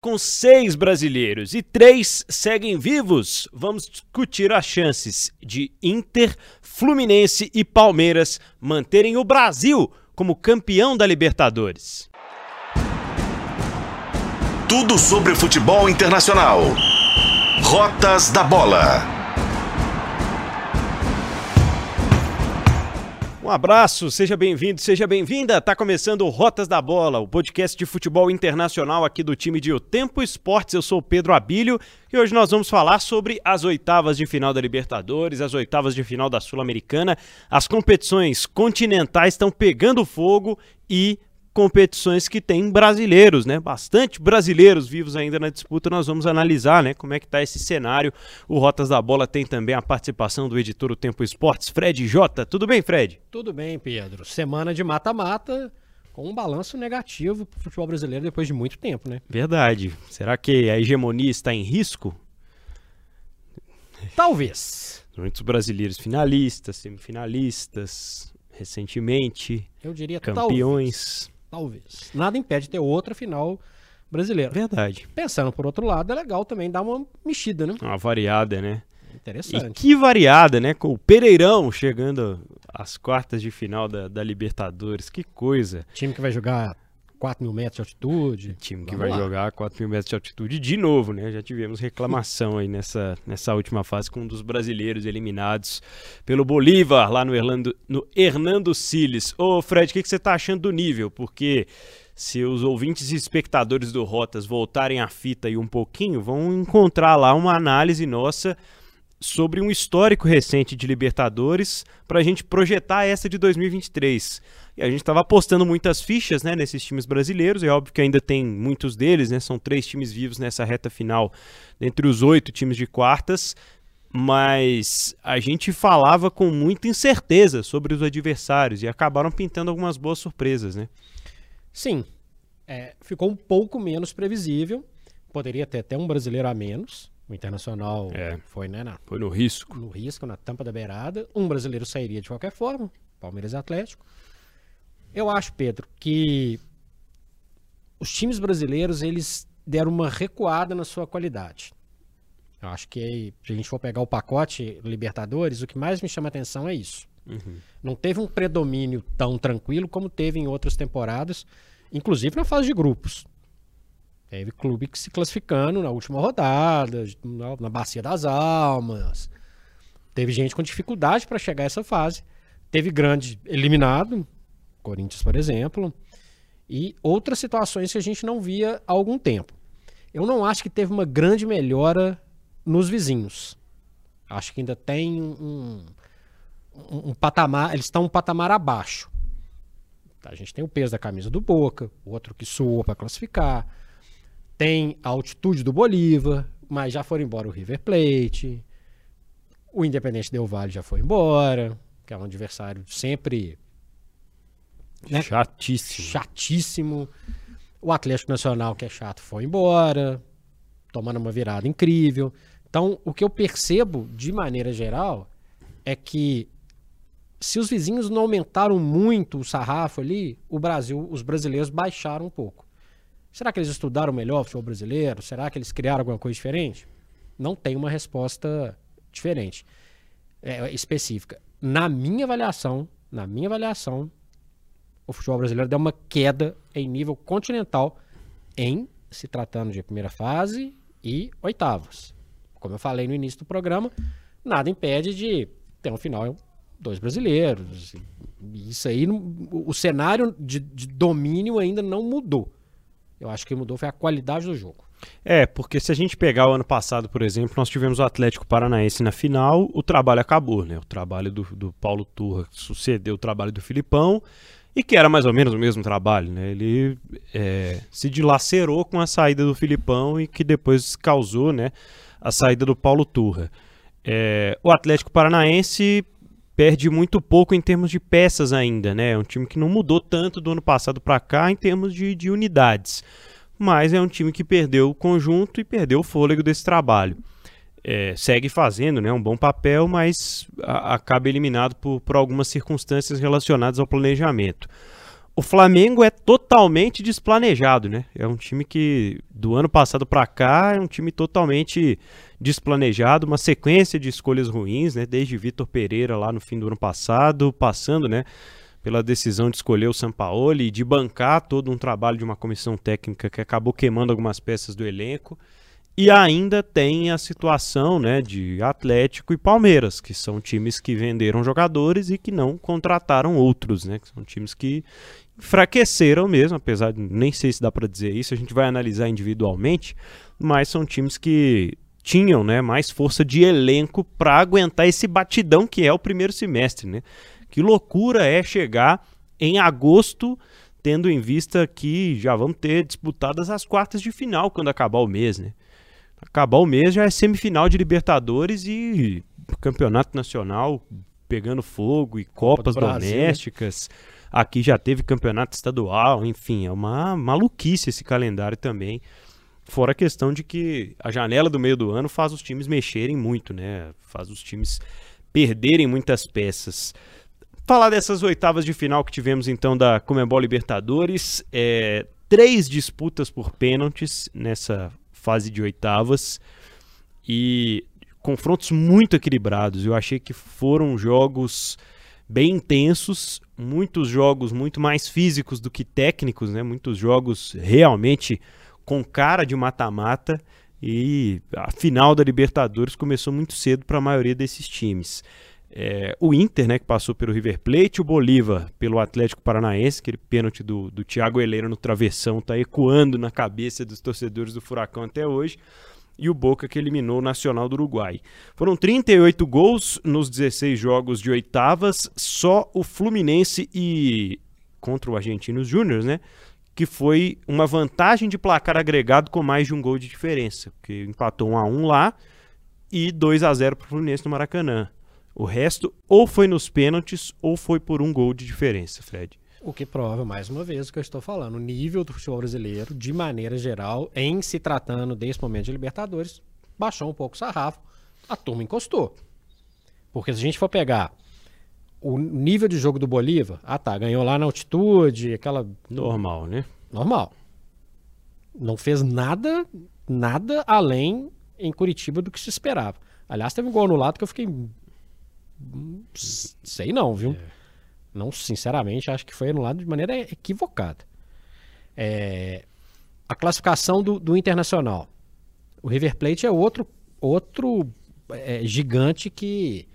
Com seis brasileiros e três seguem vivos, vamos discutir as chances de Inter, Fluminense e Palmeiras manterem o Brasil como campeão da Libertadores. Tudo sobre futebol internacional. Rotas da Bola. Um abraço, seja bem-vindo, seja bem-vinda. Tá começando o Rotas da Bola, o podcast de futebol internacional aqui do time de O Tempo Esportes. Eu sou o Pedro Abílio e hoje nós vamos falar sobre as oitavas de final da Libertadores, as oitavas de final da Sul-Americana. As competições continentais estão pegando fogo e competições que tem brasileiros, né? Bastante brasileiros vivos ainda na disputa. Nós vamos analisar, né, como é que tá esse cenário. O Rotas da Bola tem também a participação do editor do Tempo Esportes, Fred Jota. Tudo bem, Fred? Tudo bem, Pedro. Semana de mata-mata com um balanço negativo para o futebol brasileiro depois de muito tempo, né? Verdade. Será que a hegemonia está em risco? Talvez. Muitos brasileiros finalistas, semifinalistas, recentemente. Eu diria campeões. Talvez. Talvez. Nada impede de ter outra final brasileira. Verdade. Pensando por outro lado, é legal também dar uma mexida, né? Uma variada, né? Interessante. E que variada, né? Com o Pereirão chegando às quartas de final da, da Libertadores. Que coisa. Time que vai jogar 4 mil metros de altitude. Time que Vamos vai lá. jogar 4 mil metros de altitude de novo, né? Já tivemos reclamação aí nessa, nessa última fase com um dos brasileiros eliminados pelo Bolívar, lá no, Erlando, no Hernando Siles. Ô, Fred, o que, que você tá achando do nível? Porque se os ouvintes e espectadores do Rotas voltarem à fita aí um pouquinho, vão encontrar lá uma análise nossa sobre um histórico recente de Libertadores para a gente projetar essa de 2023. E a gente estava apostando muitas fichas né, nesses times brasileiros, é óbvio que ainda tem muitos deles, né, são três times vivos nessa reta final, entre os oito times de quartas, mas a gente falava com muita incerteza sobre os adversários e acabaram pintando algumas boas surpresas. Né? Sim, é, ficou um pouco menos previsível, poderia ter até um brasileiro a menos, o Internacional é. foi, né? Na, foi no risco. No risco, na tampa da beirada. Um brasileiro sairia de qualquer forma, Palmeiras e Atlético. Eu acho, Pedro, que os times brasileiros eles deram uma recuada na sua qualidade. Eu acho que se a gente for pegar o pacote Libertadores, o que mais me chama atenção é isso. Uhum. Não teve um predomínio tão tranquilo como teve em outras temporadas, inclusive na fase de grupos. Teve clube que se classificando na última rodada, na, Bacia das Almas. Teve gente com dificuldade para chegar a essa fase. Teve grande eliminado, Corinthians, por exemplo, e outras situações que a gente não via há algum tempo. Eu não acho que teve uma grande melhora nos vizinhos. Acho que ainda tem um, um, um patamar, eles estão um patamar abaixo. A gente tem o peso da camisa do Boca, o outro que suou para classificar. Tem a altitude do Bolívar, mas já foram embora o River Plate. O Independente Del Vale já foi embora, que é um adversário sempre né? Chatíssimo. Chatíssimo. O Atlético Nacional, que é chato, foi embora, tomando uma virada incrível. Então, o que eu percebo, de maneira geral, é que se os vizinhos não aumentaram muito o sarrafo ali, o Brasil, os brasileiros baixaram um pouco. Será que eles estudaram melhor o futebol brasileiro? Será que eles criaram alguma coisa diferente? Não tem uma resposta diferente, é, específica. Na minha avaliação, na minha avaliação, o futebol brasileiro deu uma queda em nível continental em se tratando de primeira fase e oitavas. Como eu falei no início do programa, nada impede de ter um final dois brasileiros. Isso aí, o cenário de, de domínio ainda não mudou. Eu acho que mudou foi a qualidade do jogo. É, porque se a gente pegar o ano passado, por exemplo, nós tivemos o Atlético Paranaense na final, o trabalho acabou, né? O trabalho do, do Paulo Turra sucedeu o trabalho do Filipão e que era mais ou menos o mesmo trabalho, né? Ele é, se dilacerou com a saída do Filipão e que depois causou, né, a saída do Paulo Turra. É, o Atlético Paranaense perde muito pouco em termos de peças ainda, né? É um time que não mudou tanto do ano passado para cá em termos de, de unidades, mas é um time que perdeu o conjunto e perdeu o fôlego desse trabalho é, segue fazendo né, um bom papel, mas a, acaba eliminado por, por algumas circunstâncias relacionadas ao planejamento. o Flamengo é totalmente desplanejado, né? É um time que do ano passado para cá é um time totalmente desplanejado, uma sequência de escolhas ruins, né? Desde Vitor Pereira lá no fim do ano passado, passando, né? Pela decisão de escolher o Sampaoli e de bancar todo um trabalho de uma comissão técnica que acabou queimando algumas peças do elenco. E ainda tem a situação né, de Atlético e Palmeiras, que são times que venderam jogadores e que não contrataram outros, né? Que são times que enfraqueceram mesmo, apesar de nem sei se dá para dizer isso, a gente vai analisar individualmente, mas são times que tinham né, mais força de elenco para aguentar esse batidão que é o primeiro semestre. Né? Que loucura é chegar em agosto, tendo em vista que já vamos ter disputadas as quartas de final quando acabar o mês. Né? Acabar o mês já é semifinal de Libertadores e campeonato nacional pegando fogo e Copas Copa Brasil, né? domésticas. Né? Aqui já teve campeonato estadual, enfim, é uma maluquice esse calendário também. Fora a questão de que a janela do meio do ano faz os times mexerem muito, né? Faz os times perderem muitas peças. Falar dessas oitavas de final que tivemos então da Comebol Libertadores, é, três disputas por pênaltis nessa fase de oitavas e confrontos muito equilibrados. Eu achei que foram jogos bem intensos, muitos jogos muito mais físicos do que técnicos, né? Muitos jogos realmente com cara de mata-mata e a final da Libertadores começou muito cedo para a maioria desses times. É, o Inter, né, que passou pelo River Plate, o Bolívar pelo Atlético Paranaense, aquele pênalti do, do Thiago Helena no travessão está ecoando na cabeça dos torcedores do Furacão até hoje, e o Boca que eliminou o Nacional do Uruguai. Foram 38 gols nos 16 jogos de oitavas, só o Fluminense e contra o Argentinos Júnior, né, que foi uma vantagem de placar agregado com mais de um gol de diferença, que empatou 1 a 1 lá e 2 a 0 para o Fluminense no Maracanã. O resto ou foi nos pênaltis ou foi por um gol de diferença, Fred. O que prova, mais uma vez, o que eu estou falando. O nível do futebol brasileiro, de maneira geral, em se tratando desse momento de Libertadores, baixou um pouco o sarrafo. A turma encostou. Porque se a gente for pegar o nível de jogo do Bolívar, ah tá, ganhou lá na altitude, aquela. Normal, né? Normal. Não fez nada, nada além em Curitiba do que se esperava. Aliás, teve um gol anulado que eu fiquei. Hum, sei não, viu? É. Não, sinceramente, acho que foi anulado de maneira equivocada. É, a classificação do, do Internacional. O River Plate é outro, outro é, gigante que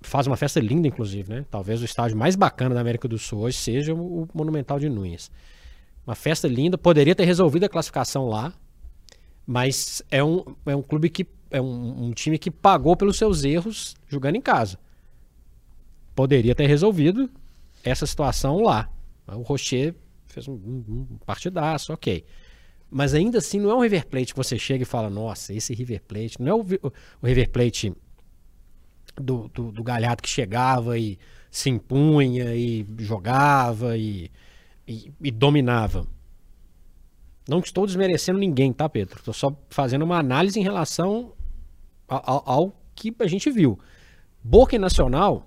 faz uma festa linda, inclusive, né? Talvez o estádio mais bacana da América do Sul hoje seja o Monumental de Nunes. Uma festa linda, poderia ter resolvido a classificação lá, mas é um, é um clube que é um, um time que pagou pelos seus erros jogando em casa. Poderia ter resolvido essa situação lá. O Rocher fez um, um, um partidaço, ok. Mas ainda assim não é um River Plate que você chega e fala, nossa, esse River Plate, não é o, o, River Plate do, do, do Galhardo que chegava e se impunha e jogava e, e, e dominava. Não estou desmerecendo ninguém, tá, Pedro? Estou só fazendo uma análise em relação ao, ao, que a gente viu. Boca e Nacional,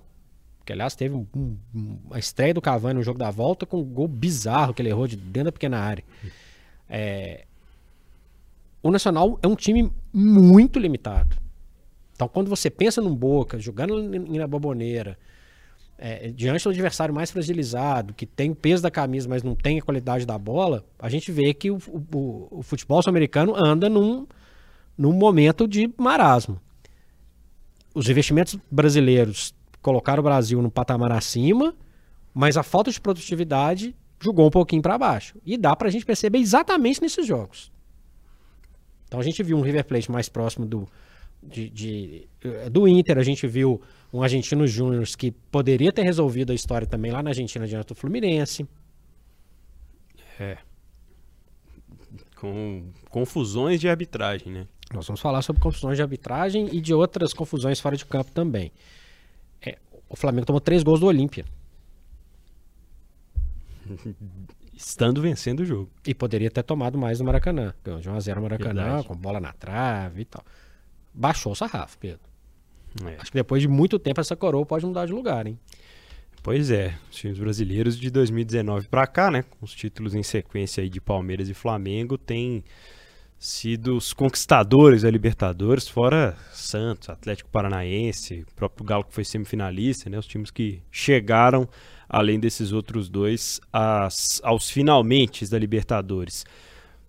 que aliás teve um, um, a estreia do Cavani no jogo da volta com um gol bizarro que ele errou de dentro da pequena área. É, o Nacional é um time muito limitado. Então, quando você pensa num Boca, jogando na Boboneira, é, diante do adversário mais fragilizado, que tem o peso da camisa, mas não tem a qualidade da bola, a gente vê que o, o, o futebol sul-americano anda num, num momento de marasmo. Os investimentos brasileiros colocaram o Brasil no patamar acima, mas a falta de produtividade jogou um pouquinho para baixo. E dá para a gente perceber exatamente nesses jogos. Então a gente viu um River Plate mais próximo do, de, de, eh, do Inter, a gente viu um Argentino Júnior que poderia ter resolvido a história também lá na Argentina diante do Fluminense. É. Com confusões de arbitragem, né? Nós vamos falar sobre confusões de arbitragem e de outras confusões fora de campo também. É, o Flamengo tomou três gols do Olímpia. Estando vencendo o jogo. E poderia ter tomado mais no Maracanã. Ganhou de 1x0 no Maracanã, Verdade. com bola na trave e tal baixou o sarrafo, Pedro. É. Acho que depois de muito tempo essa coroa pode mudar de lugar, hein? Pois é, os times brasileiros de 2019 para cá, né, com os títulos em sequência aí de Palmeiras e Flamengo, têm sido os conquistadores da Libertadores, fora Santos, Atlético Paranaense, o próprio Galo que foi semifinalista, né, os times que chegaram, além desses outros dois, às, aos finalmente da Libertadores.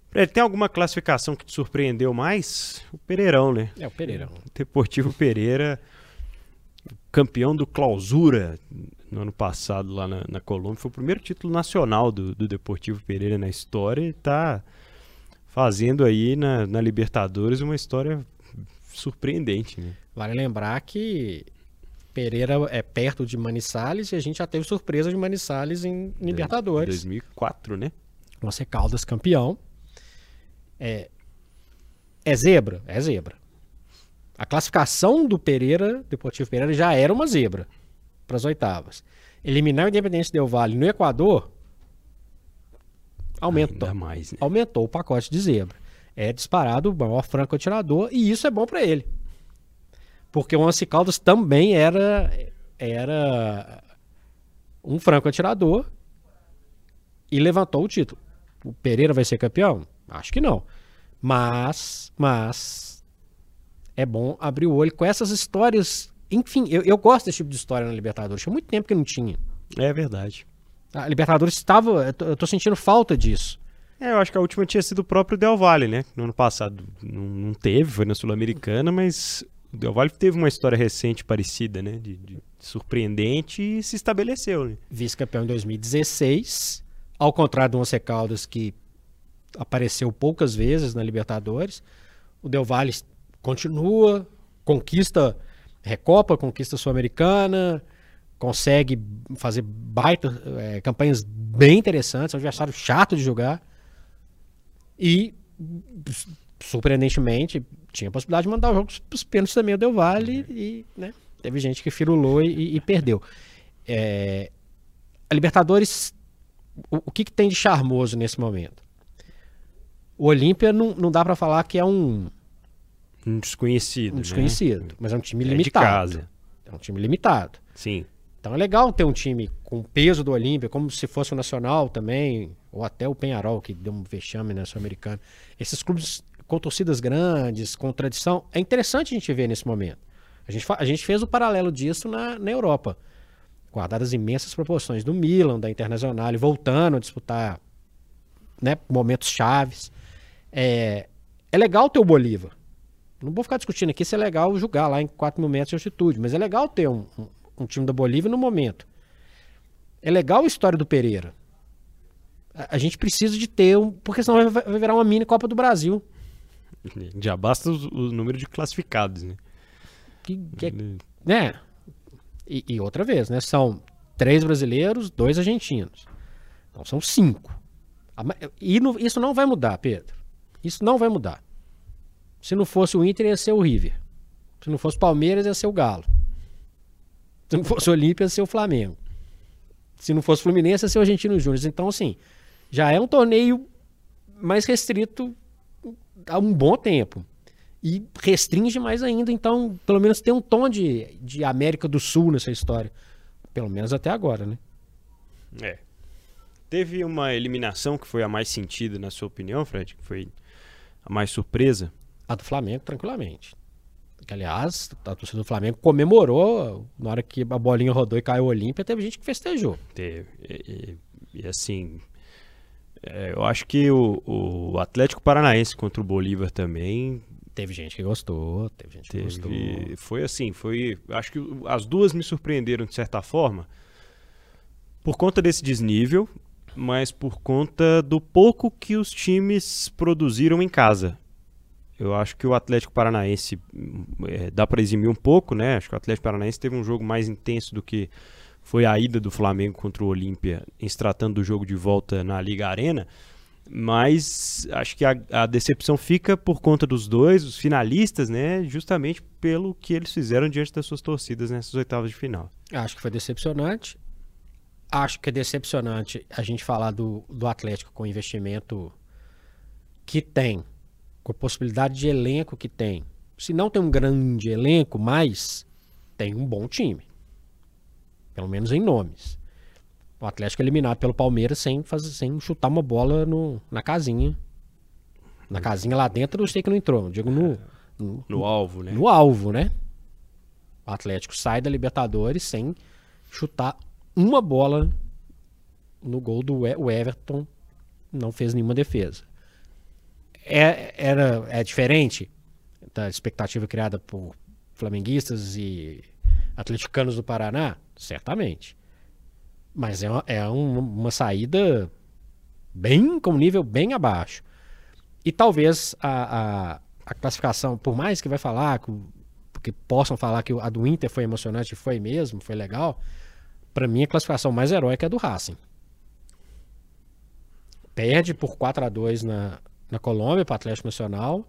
Fred, tem alguma classificação que te surpreendeu mais? O Pereirão, né? É, o Pereirão. O Deportivo Pereira, campeão do Clausura no ano passado lá na, na Colômbia. Foi o primeiro título nacional do, do Deportivo Pereira na história e está fazendo aí na, na Libertadores uma história surpreendente. Né? Vale lembrar que Pereira é perto de Manizales e a gente já teve surpresa de Manizales em Libertadores. 2004, né? Você Caldas campeão. É, é zebra? É zebra. A classificação do Pereira, Deportivo Pereira, já era uma zebra para as oitavas. Eliminar o Independência Del Vale no Equador aumentou, mais, né? aumentou o pacote de zebra. É disparado o maior franco-atirador e isso é bom para ele. Porque o Once Caldas também era, era um franco-atirador e levantou o título. O Pereira vai ser campeão? Acho que não. Mas, mas é bom abrir o olho com essas histórias. Enfim, eu, eu gosto desse tipo de história na Libertadores. Tinha muito tempo que não tinha. É verdade. A Libertadores estava. Eu tô, sentindo falta disso. É, eu acho que a última tinha sido o próprio Del Valle, né? No ano passado não, não teve, foi na Sul-Americana, mas o Del Valle teve uma história recente parecida, né? De, de surpreendente e se estabeleceu, né? Vice-campeão em 2016, ao contrário do Once Caldas, que apareceu poucas vezes na Libertadores. O Del Valle continua, conquista Recopa, conquista Sul-Americana, consegue fazer baita, é, campanhas bem interessantes, é um adversário chato de jogar. E, surpreendentemente, tinha a possibilidade de mandar o jogo para os pênaltis também o Del Valle e né, teve gente que firulou e, e perdeu. É, a Libertadores, o, o que, que tem de charmoso nesse momento? O Olímpia não, não dá para falar que é um. Um desconhecido. Um desconhecido, né? mas é um time É limitado. de casa. É um time limitado. Sim. Então é legal ter um time com peso do Olímpia, como se fosse o Nacional também, ou até o Penharol, que deu um vexame na Sul-Americana. Esses clubes com torcidas grandes, com tradição, é interessante a gente ver nesse momento. A gente, a gente fez o paralelo disso na, na Europa. Guardadas imensas proporções do Milan, da Internacional, voltando a disputar né, momentos chaves. É, é legal ter o Bolívar. Não vou ficar discutindo aqui se é legal jogar lá em 4 mil metros de altitude, mas é legal ter um, um time da Bolívia no momento. É legal a história do Pereira. A, a gente precisa de ter um. Porque senão vai, vai virar uma mini Copa do Brasil. Já basta o, o número de classificados, né? Que, que é, né? E, e outra vez, né? São três brasileiros, dois argentinos. Então são cinco. E no- isso não vai mudar, Pedro. Isso não vai mudar. Se não fosse o Inter, ia ser o River. Se não fosse o Palmeiras, ia ser o Galo. Se não fosse Olímpia, ia ser o Flamengo. Se não fosse Fluminense, ia ser o Argentino Júnior. Então, assim, já é um torneio mais restrito há um bom tempo. E restringe mais ainda, então, pelo menos tem um tom de, de América do Sul nessa história. Pelo menos até agora, né? É. Teve uma eliminação que foi a mais sentida, na sua opinião, Fred? Que foi a mais surpresa? A do Flamengo, tranquilamente. Que, aliás, a torcida do Flamengo comemorou na hora que a bolinha rodou e caiu o Olímpia, teve gente que festejou. Teve. E, e- e, assim, é, eu acho que o, o Atlético Paranaense contra o Bolívar também Teve gente que gostou, teve gente que gostou. teve. Foi assim, foi. Acho que as duas me surpreenderam de certa forma. Por conta desse desnível, mas por conta do pouco que os times produziram em casa. Eu acho que o Atlético Paranaense hum, é, dá para eximir um pouco, né? Acho que o Atlético Paranaense teve um jogo mais intenso do que foi a ida do Flamengo contra o Olímpia, em se tratando do jogo de volta na Liga Arena. Mas acho que a, a decepção fica por conta dos dois, os finalistas, né? Justamente pelo que eles fizeram diante das suas torcidas nessas oitavas de final. Acho que foi decepcionante. Acho que é decepcionante a gente falar do, do Atlético com investimento que tem, com a possibilidade de elenco que tem. Se não tem um grande elenco, mas tem um bom time. Pelo menos em nomes. O Atlético é eliminado pelo Palmeiras sem, fazer, sem chutar uma bola no, na casinha. Na casinha lá dentro eu sei que não entrou. Eu digo no, no, No alvo, né? no alvo, né? O Atlético sai da Libertadores sem chutar uma bola no gol do Everton. Não fez nenhuma defesa. É, era, é diferente da expectativa criada por flamenguistas e atleticanos do Paraná? Certamente. Mas é uma, é um- uma saída bem com um nível bem abaixo. E talvez a, a, a classificação, por mais que vai falar, que possam falar que a do Inter foi emocionante, foi mesmo, foi legal, para mim a classificação mais heróica é a do Racing. Perde por 4 a 2 na, na Colômbia para Atlético Nacional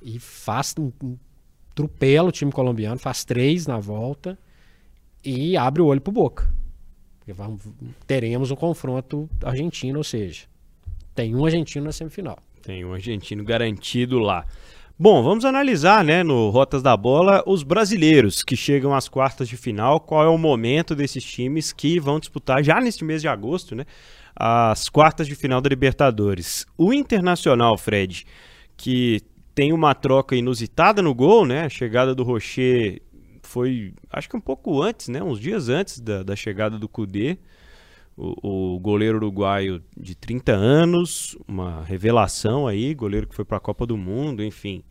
e faz um, um o time colombiano, faz três na volta e abre o olho pro Boca. Vamos- teremos um confronto argentino, ou seja, tem um argentino na semifinal. Tem um argentino garantido lá. Bom, vamos analisar, né, no Rotas da Bola, os brasileiros que chegam às quartas de final. Qual é o momento desses times que vão disputar já neste mês de agosto, né, as quartas de final da Libertadores. O Internacional, Fred, que tem uma troca inusitada no gol, né? A chegada do Rocher foi, acho que um pouco antes, né? Uns dias antes da, da chegada do Cudê. O, o goleiro uruguaio de 30 anos, uma revelação aí, goleiro que foi para a Copa do Mundo, enfim.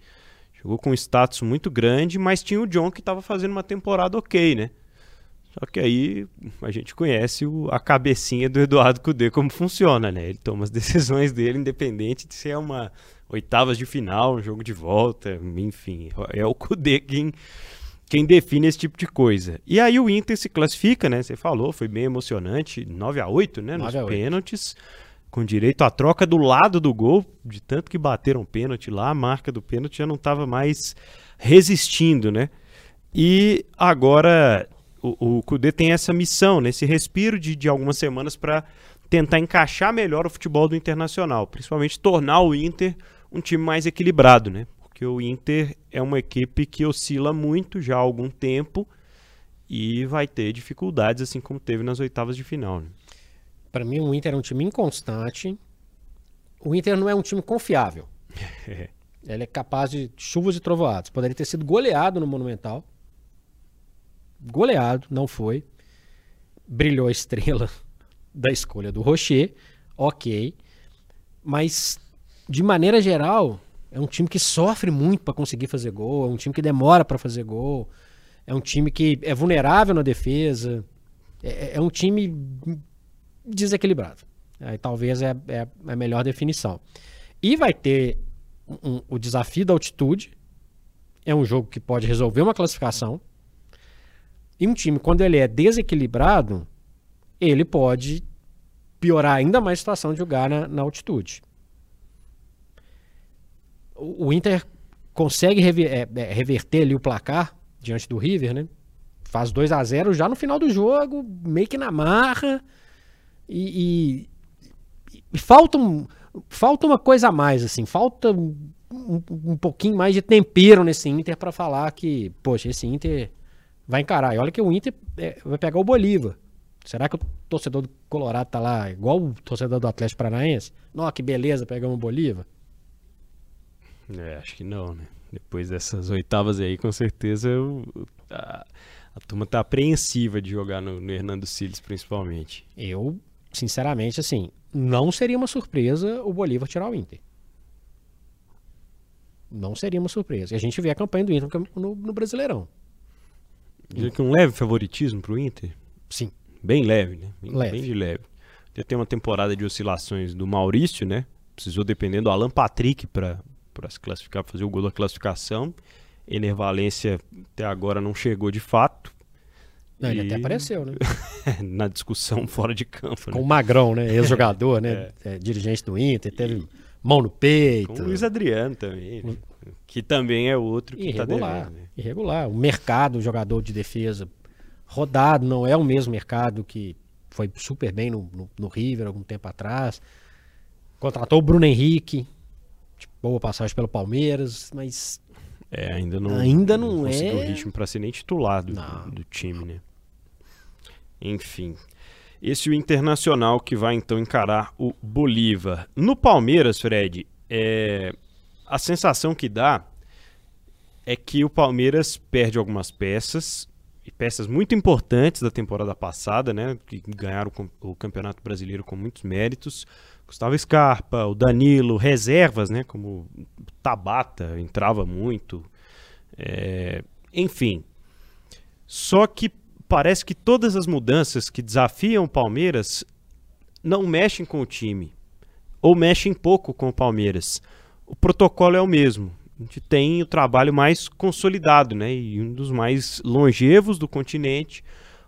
Chegou com um status muito grande, mas tinha o John que estava fazendo uma temporada ok, né? Só que aí a gente conhece o- a cabecinha do Eduardo Cudê como funciona, né? Ele toma as decisões dele, independente de se é uma oitavas de final, um jogo de volta, enfim. É o Cudê quem, quem define esse tipo de coisa. E aí o Inter se classifica, né? Você falou, foi bem emocionante, 9 a 8 né? Nos 9 a 8. pênaltis, com direito à troca do lado do gol, de tanto que bateram pênalti lá, a marca do pênalti já não estava mais resistindo, né? E agora o, o Cudê tem essa missão, né? esse respiro de, de algumas semanas para tentar encaixar melhor o futebol do Internacional, principalmente tornar o Inter um time mais equilibrado, né? Porque o Inter é uma equipe que oscila muito já há algum tempo e vai ter dificuldades, assim como teve nas oitavas de final. Né? Para mim, o Inter é um time inconstante. O Inter não é um time confiável. Ele é capaz de chuvas e trovoadas. Poderia ter sido goleado no Monumental. Goleado, não foi. Brilhou a estrela da escolha do Rocher. Ok. Mas, de maneira geral, é um time que sofre muito para conseguir fazer gol. É um time que demora para fazer gol. É um time que é vulnerável na defesa. É, é um time desequilibrado. Aí talvez é, é a melhor definição. E vai ter um- um- o desafio da altitude. É um jogo que pode resolver uma classificação. E um time, quando ele é desequilibrado, ele pode piorar ainda mais a situação de jogar na, na altitude. O, Inter consegue rever- é, é, reverter ali o placar diante do River, né? Faz 2 a 0 já no final do jogo, meio que na marra. E, e- e falta, um, falta uma coisa a mais, assim. Falta um, um- um pouquinho mais de tempero nesse Inter para falar que, poxa, esse Inter vai encarar. E olha que o Inter é, vai pegar o Bolívar. Será que o torcedor do Colorado tá lá igual o torcedor do Atlético Paranaense? Nossa, que beleza, pegamos o Bolívar. É, acho que não, né? Depois dessas oitavas aí, com certeza o- a, a turma tá apreensiva de jogar no, no Hernando Siles, principalmente. Eu, sinceramente, assim, não seria uma surpresa o Bolívar tirar o Inter. Não seria uma surpresa. E a gente vê a campanha do Inter no, no Brasileirão. Diria que um leve favoritismo pro Inter? Sim. Bem leve, né? Bem, Leve. bem de leve. Já tem uma temporada de oscilações do Maurício, né? Precisou depender do Alan Patrick para se classificar, fazer o gol da classificação. Ener Valência até agora não chegou de fato. Não, ele E- até apareceu, né? Na discussão fora de campo, Com né? o Magrão, né? Ex-jogador, né? É, dirigente do Inter, teve mão no peito. Com o Luiz Adriano também, né? que também é outro que tá Irregular. devendo. né? Irregular. O mercado, jogador de defesa rodado, não é o mesmo mercado que foi super bem no, no, no River algum tempo atrás. Contratou o Bruno Henrique, de boa passagem pelo Palmeiras, mas É, ainda não, Ainda não conseguiu é- ritmo para ser nem titular do, Não. do time, né? Enfim. Esse é o Internacional que vai então encarar o Bolívar. No Palmeiras, Fred, é... a sensação que dá é que o Palmeiras perde algumas peças, e peças muito importantes da temporada passada, né, que ganharam o Campeonato Brasileiro com muitos méritos. Gustavo Scarpa, o Danilo, reservas, né, como Tabata entrava muito. É... Enfim. Só que parece que todas as mudanças que desafiam o Palmeiras não mexem com o time. Ou mexem pouco com o Palmeiras. O protocolo é o mesmo. A gente tem o trabalho mais consolidado, né? E um dos mais longevos do continente.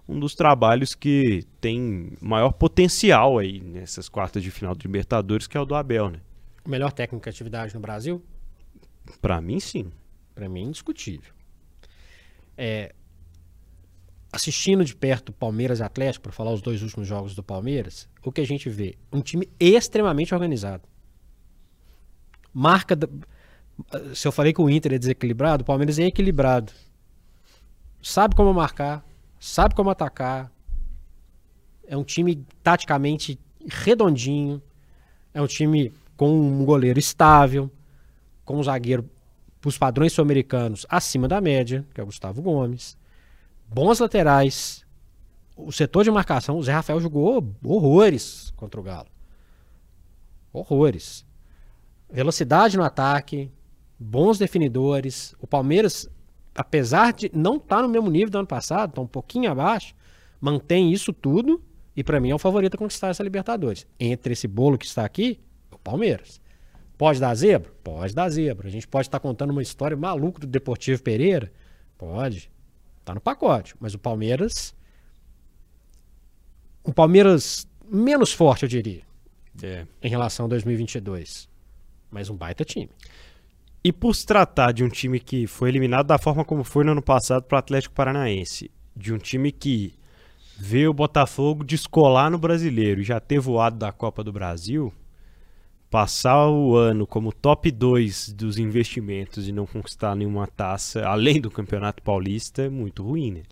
Um dos trabalhos que tem maior potencial aí nessas quartas de final de Libertadores, que é o do Abel, né? O melhor técnico de atividade no Brasil? Para mim, sim. Para mim, indiscutível. É, assistindo de perto Palmeiras e Atlético, para falar os dois últimos jogos do Palmeiras, o que a gente vê? Um time extremamente organizado. Marca. Da... Se eu falei que o Inter é desequilibrado, o Palmeiras é equilibrado. Sabe como marcar, sabe como atacar. É um time taticamente redondinho. É um time com um goleiro estável, com um zagueiro, para os padrões sul-americanos, acima da média, que é o Gustavo Gomes bons laterais. O setor de marcação, o Zé Rafael jogou horrores contra o Galo. Horrores. Velocidade no ataque, bons definidores. O Palmeiras, apesar de não estar tá no mesmo nível do ano passado, está um pouquinho abaixo, mantém isso tudo e para mim é o favorito a conquistar essa Libertadores. Entre esse bolo que está aqui, o Palmeiras. Pode dar zebra? Pode dar zebra. A gente pode estar tá contando uma história maluca do Deportivo Pereira? Pode. Tá no pacote. Mas o Palmeiras. Um Palmeiras menos forte, eu diria. É. Em relação a 2022. Mas um baita time. E por se tratar de um time que foi eliminado da forma como foi no ano passado para o Atlético Paranaense, de um time que vê o Botafogo descolar no brasileiro e já ter voado da Copa do Brasil, passar o ano como top 2 dos investimentos e não conquistar nenhuma taça, além do Campeonato Paulista, é muito ruim, né?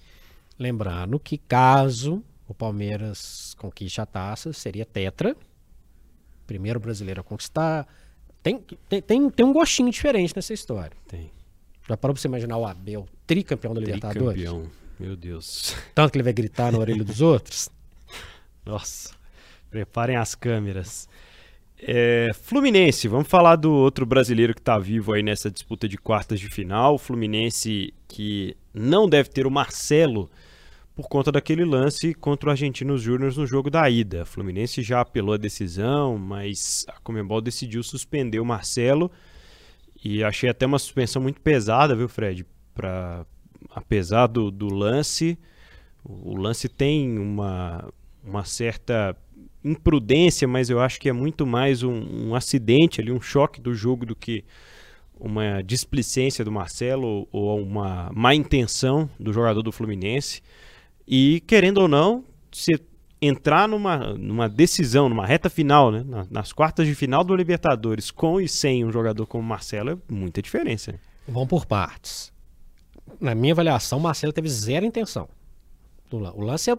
Lembrando que caso o Palmeiras conquiste a taça, seria tetra. Primeiro brasileiro a conquistar. Tem, tem, tem, tem um gostinho diferente nessa história. Tem. Já parou pra você imaginar o Abel, tricampeão da Libertadores? Tricampeão, meu Deus. Tanto que ele vai gritar na orelha dos outros? Nossa, preparem as câmeras. É, Fluminense, vamos falar do outro brasileiro que está vivo aí nessa disputa de quartas de final. Fluminense que não deve ter o Marcelo por conta daquele lance contra o Argentinos Júnior no jogo da ida. Fluminense já apelou a decisão, mas a Comembol decidiu suspender o Marcelo e achei até uma suspensão muito pesada, viu, Fred? Pra, apesar do, do lance, o lance tem uma, uma certa imprudência, mas eu acho que é muito mais um, um, acidente ali, um choque do jogo do que uma displicência do Marcelo ou uma má intenção do jogador do Fluminense. E querendo ou não, se entrar numa, numa decisão, numa reta final, né, nas quartas de final do Libertadores, com e sem um jogador como Marcelo, é muita diferença. Vamos por partes. Na minha avaliação, o Marcelo teve zero intenção. O lance é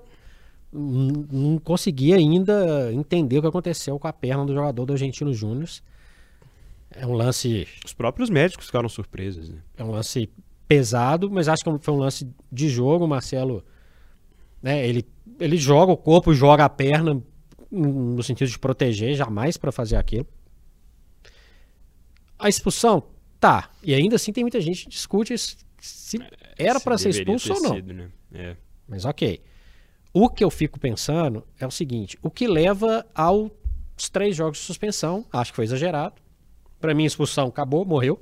não consegui ainda entender o que aconteceu com a perna do jogador do Argentino Júnior. É um lance. Os próprios médicos ficaram surpresos. Né? É um lance pesado, mas acho que foi um lance de jogo. O Marcelo, né, ele, ele joga o corpo, joga a perna no sentido de proteger, jamais para fazer aquilo. A expulsão, tá. E ainda assim tem muita gente que discute se era para ser expulso ou não. Sido, né? é. Mas ok. O que eu fico pensando é o seguinte: o que leva aos três jogos de suspensão, acho que foi exagerado. Para mim, a expulsão acabou, morreu.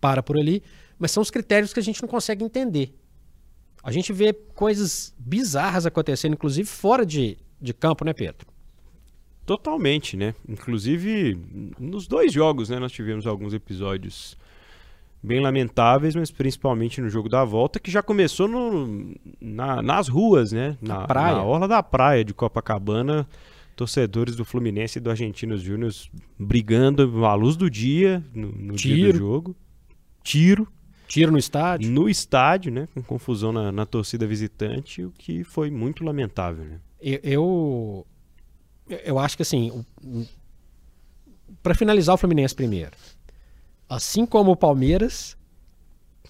Para por ali. Mas são os critérios que a gente não consegue entender. A gente vê coisas bizarras acontecendo, inclusive fora de, de campo, né, Pedro? Totalmente, né? Inclusive, nos dois jogos, né, nós tivemos alguns episódios bem lamentáveis, mas principalmente no jogo da volta, que já começou no, na, nas ruas, né? Na, praia. na orla da praia de Copacabana, torcedores do Fluminense e do Argentinos Júnior brigando à luz do dia no, no dia do jogo. Tiro. Tiro no estádio. no estádio, né? Com confusão na, na torcida visitante, o que foi muito lamentável, né? Eu, eu, eu acho que assim, para finalizar o Fluminense primeiro, assim como o Palmeiras,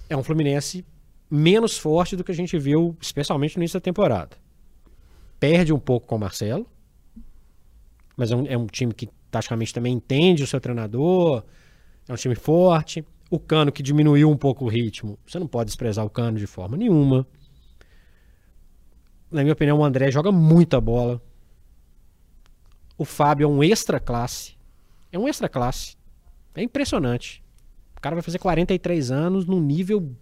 é um Fluminense menos forte do que a gente viu, especialmente no início da temporada. Perde um pouco com o Marcelo, mas é um, é um time que taticamente também entende o seu treinador, é um time forte. O Cano que diminuiu um pouco o ritmo, você não pode desprezar o Cano de forma nenhuma. Na minha opinião, o André joga muita bola. O Fábio é um extra classe. É um extra classe. É impressionante. O cara vai fazer 43 anos num nível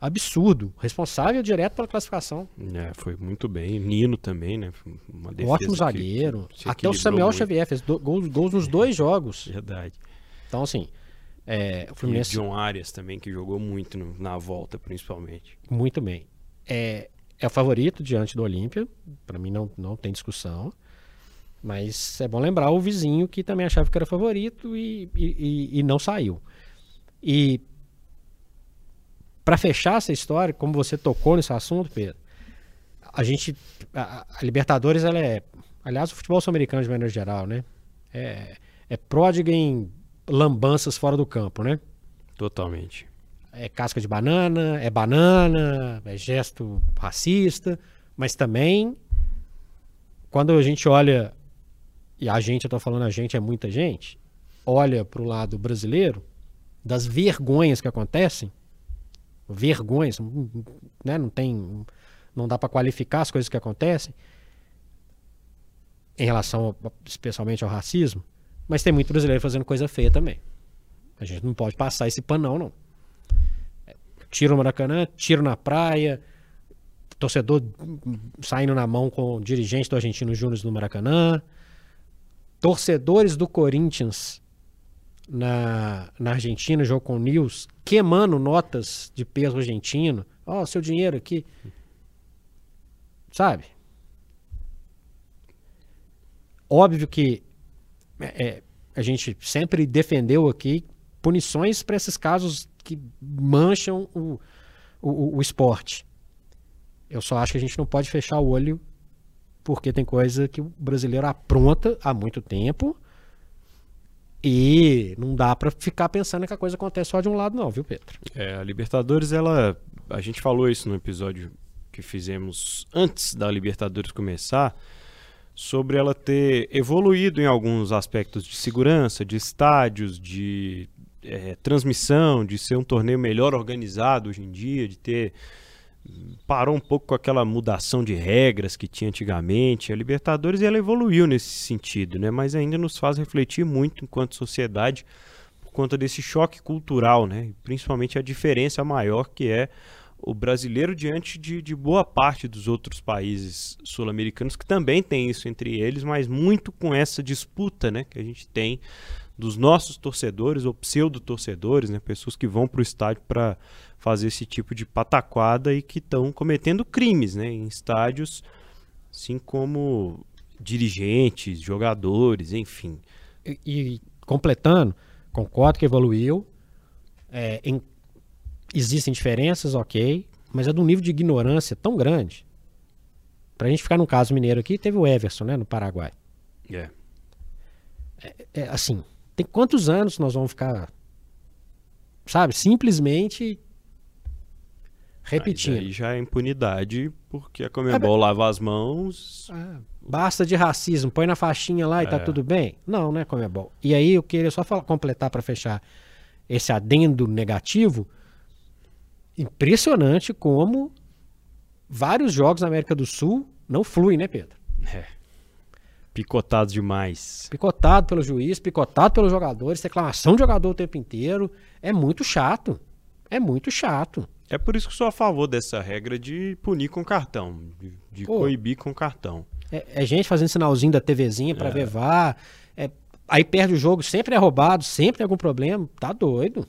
absurdo. Responsável direto pela classificação. É, foi muito bem. Nino também, né? Ótimo zagueiro. Até o Samuel muito. Xavier fez do, gols, gols nos dois jogos. Verdade. Então, assim, é, o Fluminense... E o John Arias também, que jogou muito no, na volta, principalmente. Muito bem. É, é o favorito diante do Olímpia. Para mim não, não tem discussão. Mas é bom lembrar o vizinho que também achava que era favorito e, e, e não saiu. E para fechar essa história, como você tocou nesse assunto, Pedro, a gente. A, a Libertadores, ela é. Aliás, o futebol sul-americano, de maneira geral, né? É, é pródiga em lambanças fora do campo, né? Totalmente. É casca de banana, é banana, é gesto racista, mas também quando a gente olha, e a gente, eu tô falando a gente, é muita gente, olha para o lado brasileiro, das vergonhas que acontecem, vergonhas, né? não tem, não dá para qualificar as coisas que acontecem em relação, especialmente ao racismo, mas tem muito brasileiro fazendo coisa feia também. A gente não pode passar esse panão, não. Tiro no Maracanã, tiro na praia, torcedor saindo na mão com o dirigente do Argentino Júnior no Maracanã, torcedores do Corinthians na, na Argentina, jogo com o News, queimando notas de peso argentino. Ó, oh, seu dinheiro aqui. Sabe? Óbvio que é, a gente sempre defendeu aqui punições para esses casos que mancham o, o, o esporte. Eu só acho que a gente não pode fechar o olho porque tem coisa que o brasileiro apronta há muito tempo e não dá para ficar pensando que a coisa acontece só de um lado não, viu, Pedro? É, a Libertadores, ela a gente falou isso no episódio que fizemos antes da Libertadores começar, sobre ela ter evoluído em alguns aspectos de segurança, de estádios, de é, transmissão, de ser um torneio melhor organizado hoje em dia, de ter parou um pouco com aquela mudação de regras que tinha antigamente. A Libertadores ela evoluiu nesse sentido, né? Mas ainda nos faz refletir muito enquanto sociedade por conta desse choque cultural, né? Principalmente a diferença maior que é o brasileiro diante de, de boa parte dos outros países sul-americanos que também tem isso entre eles, mas muito com essa disputa né, que a gente tem dos nossos torcedores ou pseudo-torcedores, né, pessoas que vão para o estádio para fazer esse tipo de pataquada e que estão cometendo crimes né, em estádios, assim como dirigentes, jogadores, enfim. E, e completando, concordo que evoluiu. É, em Existem diferenças, ok, mas é de um nível de ignorância tão grande. Pra gente ficar no caso mineiro aqui, teve o Everson, né, no Paraguai. Yeah. É. é, é assim, tem quantos anos nós vamos ficar, sabe, simplesmente repetindo. Aí já é impunidade, porque a Comembol é, lava as mãos. É, basta de racismo, põe na faixinha lá e tá é. tudo bem? Não, né, Comembol? E aí eu queria só falar, completar para fechar esse adendo negativo impressionante como vários jogos na América do Sul não fluem, né, Pedro? É. Picotado demais. Picotado pelo juiz, picotado pelos jogadores, reclamação de jogador o tempo inteiro. É muito chato. É muito chato. É por isso que sou a favor dessa regra de punir com cartão, de, de Pô, coibir com cartão. É, é, gente fazendo sinalzinho da TVzinha para é. ver VAR. É, aí perde o jogo, sempre é roubado, sempre tem algum problema. Tá doido.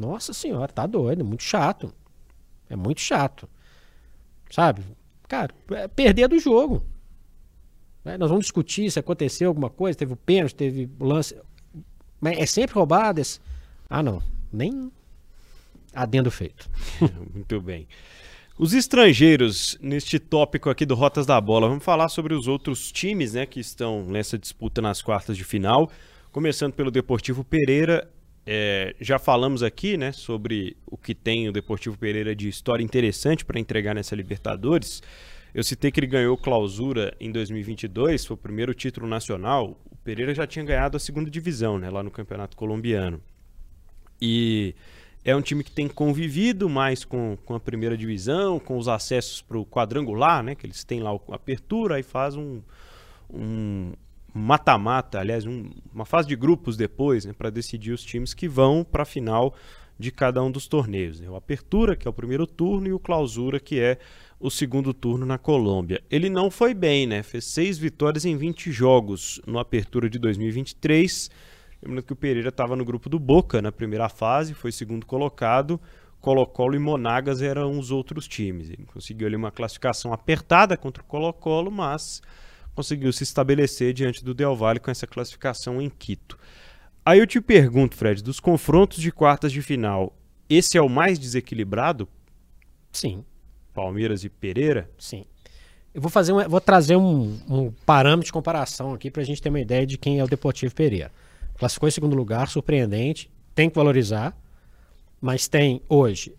Nossa senhora, tá doido, muito chato. É muito chato. Sabe? Cara, é perder do jogo. Né? Nós vamos discutir se aconteceu alguma coisa, teve o pênalti, teve o lance. Mas é sempre roubado. Esse... Ah, não. Nem. adendo feito. Muito bem. Os estrangeiros, neste tópico aqui do Rotas da Bola, vamos falar sobre os outros times né, que estão nessa disputa nas quartas de final. Começando pelo Deportivo Pereira. É, já falamos aqui né, sobre o que tem o Deportivo Pereira de história interessante para entregar nessa Libertadores. Eu citei que ele ganhou clausura em 2022, foi o primeiro título nacional. O Pereira já tinha ganhado a segunda divisão né, lá no Campeonato Colombiano. E é um time que tem convivido mais com, com a primeira divisão, com os acessos para o quadrangular, né? Que eles têm lá a apertura e faz um mata-mata, aliás, um, uma fase de grupos depois, né? Para decidir os times que vão para a final de cada um dos torneios. Né? O Apertura, que é o primeiro turno, e o Clausura, que é o segundo turno na Colômbia. Ele não foi bem, né? Fez seis vitórias em 20 jogos no Apertura de 2023 Lembrando que o Pereira estava no grupo do Boca na primeira fase, foi segundo colocado. Colo-Colo e Monagas eram os outros times. Ele conseguiu ali uma classificação apertada contra o Colo-Colo, mas conseguiu se estabelecer diante do Del Valle com essa classificação em Quito. Aí eu te pergunto, Fred, dos confrontos de quartas de final, esse é o mais desequilibrado? Sim. Palmeiras e Pereira? Sim. Eu vou fazer um, vou trazer um, um parâmetro de comparação aqui para a gente ter uma ideia de quem é o Deportivo Pereira. Classificou em segundo lugar, surpreendente, tem que valorizar, mas tem hoje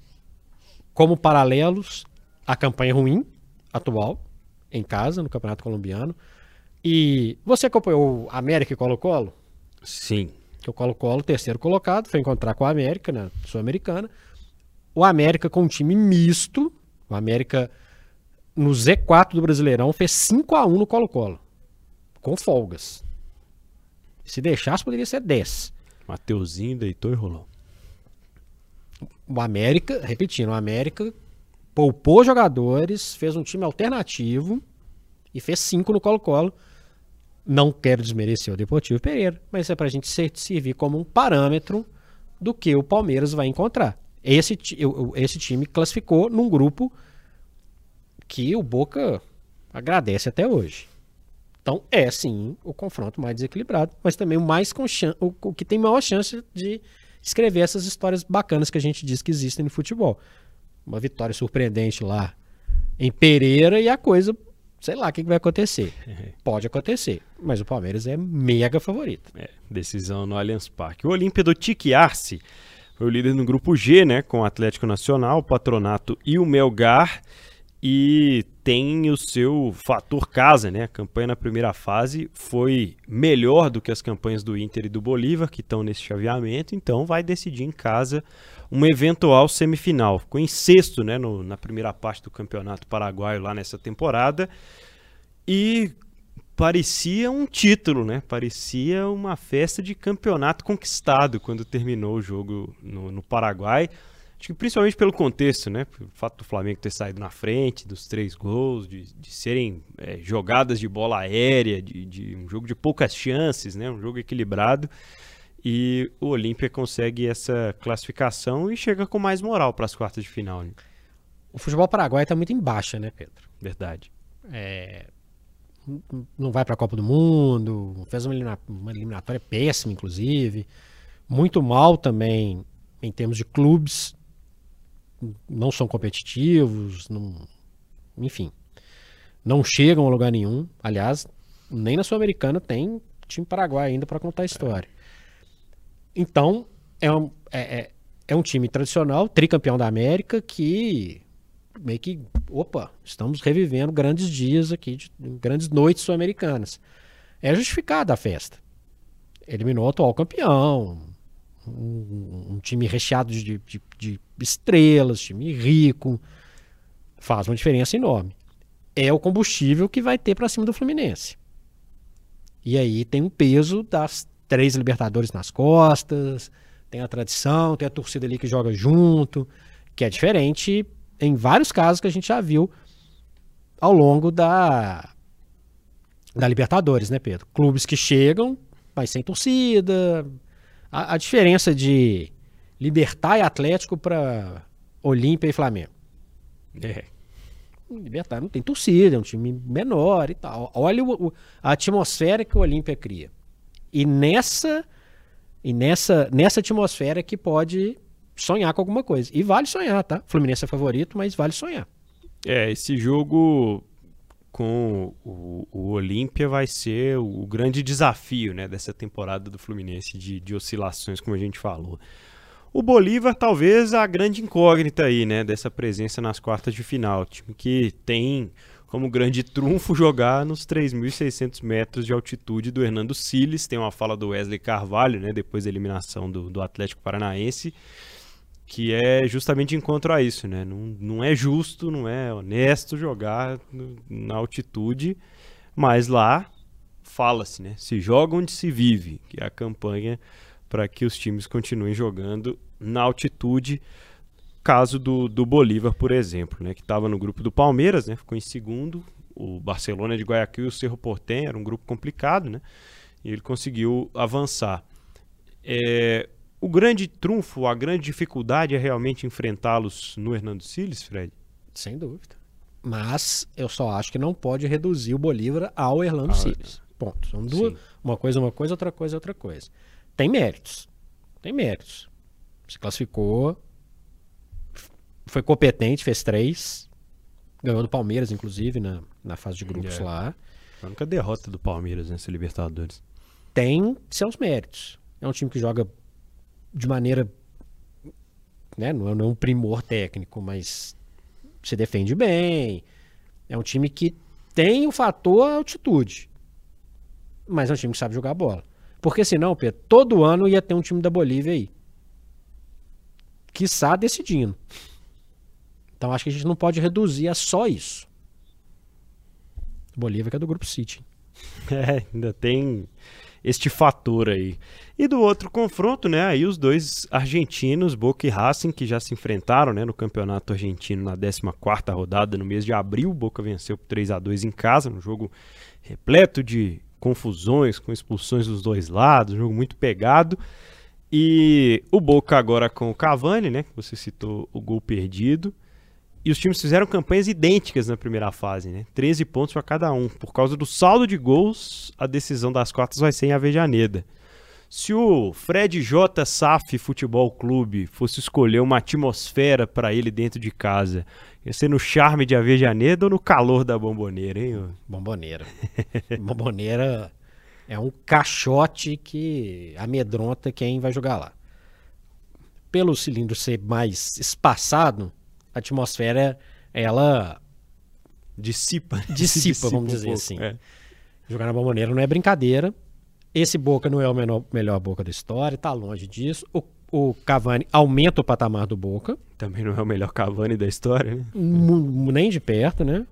como paralelos a campanha ruim atual em casa no Campeonato Colombiano. E você acompanhou o América e Colo-Colo? Sim. O Colo-Colo, terceiro colocado, foi encontrar com o América na Sul-Americana. O América com um time misto, o América no Z4 do Brasileirão fez 5 a 1 no Colo-Colo, com folgas. Se deixasse, poderia ser 10. Mateuzinho deitou e rolou. O América, repetindo, o América poupou jogadores, fez um time alternativo e fez 5 no Colo-Colo. Não quero desmerecer o Deportivo Pereira, mas é para a gente servir como um parâmetro do que o Palmeiras vai encontrar. Esse, esse time classificou num grupo que o Boca agradece até hoje. Então é sim o confronto mais desequilibrado, mas também o mais com o, o que tem maior chance de escrever essas histórias bacanas que a gente diz que existem no futebol. Uma vitória surpreendente lá em Pereira e a coisa, sei lá o que, que vai acontecer. Pode acontecer, mas o Palmeiras é mega favorito. É, decisão no Allianz Parque. O Olímpia do Tique Arce foi o líder no grupo G, né, com o Atlético Nacional, o Patronato e o Melgar e tem o seu fator casa, né? A campanha na primeira fase foi melhor do que as campanhas do Inter e do Bolívar, que estão nesse chaveamento, então vai decidir em casa uma eventual semifinal. Ficou em sexto, né, no, na primeira parte do Campeonato Paraguaio lá nessa temporada. E parecia um título, né? Parecia uma festa de campeonato conquistado quando terminou o jogo no, no Paraguai. Acho que principalmente pelo contexto, né? O fato do Flamengo ter saído na frente dos três gols, de, de serem é, jogadas de bola aérea, de, de, um jogo de poucas chances, né? Um jogo equilibrado. E o Olímpia consegue essa classificação e chega com mais moral para as quartas de final. Né? O futebol paraguaio está muito em baixa, né, Pedro? Verdade. É, não vai para a Copa do Mundo, fez uma, eliminatória péssima, inclusive. Muito mal também em termos de clubes não são competitivos, não, enfim, não chegam a lugar nenhum. Aliás, nem na Sul-Americana tem time paraguai ainda para contar a história. Então, é um, é, é, é um time tradicional, tricampeão da América, que meio que, opa, estamos revivendo grandes dias aqui, de, grandes noites sul-americanas. É justificada a festa. Eliminou o atual campeão, um, um time recheado de, de, de, estrelas, time rico, faz uma diferença enorme. É o combustível que vai ter para cima do Fluminense. E aí tem um peso das três Libertadores nas costas, tem a tradição, tem a torcida ali que joga junto, que é diferente em vários casos que a gente já viu ao longo da, da Libertadores, né, Pedro? Clubes que chegam, mas sem torcida, a, a diferença de Libertar e Atlético para Olímpia e Flamengo. É. Libertar não tem torcida, é um time menor e tal. Olha o, o, a atmosfera que o Olímpia cria. E nessa e nessa, nessa atmosfera que pode sonhar com alguma coisa. E vale sonhar, tá? Fluminense é favorito, mas vale sonhar. É, esse jogo com o, o Olímpia vai ser o, grande desafio né, dessa temporada do Fluminense de, de oscilações, como a gente falou. O Bolívar, talvez a grande incógnita aí, né, dessa presença nas quartas de final. Time que tem como grande trunfo jogar nos 3.600 metros de altitude do Hernando Siles. Tem uma fala do Wesley Carvalho, né, depois da eliminação do, do Atlético Paranaense, que é justamente encontro a isso, né? Não, não é justo, não é honesto jogar no, na altitude, mas lá fala-se, né? Se joga onde se vive, que é a campanha para que os times continuem jogando na altitude. Caso do, do Bolívar, por exemplo, né, que estava no grupo do Palmeiras, né, ficou em segundo. O Barcelona de Guayaquil e o Cerro Portem era um grupo complicado, né, e ele conseguiu avançar. É, o grande trunfo, a grande dificuldade é realmente enfrentá-los no Hernando Siles, Fred? Sem dúvida. Mas eu só acho que não pode reduzir o Bolívar ao Hernando ah, Siles. Ponto. São duas, uma coisa, uma coisa, outra coisa, outra coisa tem méritos. Tem méritos. Se classificou, foi competente, fez três. Ganhou do Palmeiras, inclusive, na, na fase de grupos é. lá. A única derrota do Palmeiras nessa Libertadores. Tem seus méritos. É um time que joga de maneira. Né, não, é, não é um primor técnico, mas se defende bem. É um time que tem o fator altitude. Mas é um time que sabe jogar bola. Porque senão, Pedro, todo ano ia ter um time da Bolívia aí. Quiçá decidindo. Então acho que a gente não pode reduzir a só isso. Bolívia que é do Grupo City. É, ainda tem este fator aí. E do outro confronto, né, aí os dois argentinos, Boca e Racing, que já se enfrentaram, né, no Campeonato Argentino na 14ª rodada no mês de abril. Boca venceu por 3 a 2 em casa, no jogo repleto de confusões, com expulsões dos dois lados, um jogo muito pegado. E o Boca agora com o Cavani, né? Que você citou o gol perdido. E os times fizeram campanhas idênticas na primeira fase, né? 13 pontos para cada um. Por causa do saldo de gols, a decisão das quartas vai ser em Avejaneda. Se o Fred J. Saf Futebol Clube fosse escolher uma atmosfera para ele dentro de casa, ia ser no charme de Avejaneda ou no calor da bomboneira, hein? Bomboneira. bomboneira é um caixote que amedronta quem vai jogar lá. Pelo cilindro ser mais espaçado, a atmosfera, ela dissipa. Dissipa, dissipa vamos um dizer pouco, assim. É. Jogar na bomboneira não é brincadeira. Esse Boca não é o menor, melhor Boca da história, está longe disso. O, o Cavani aumenta o patamar do Boca. Também não é o melhor Cavani da história, né? nem de perto, né?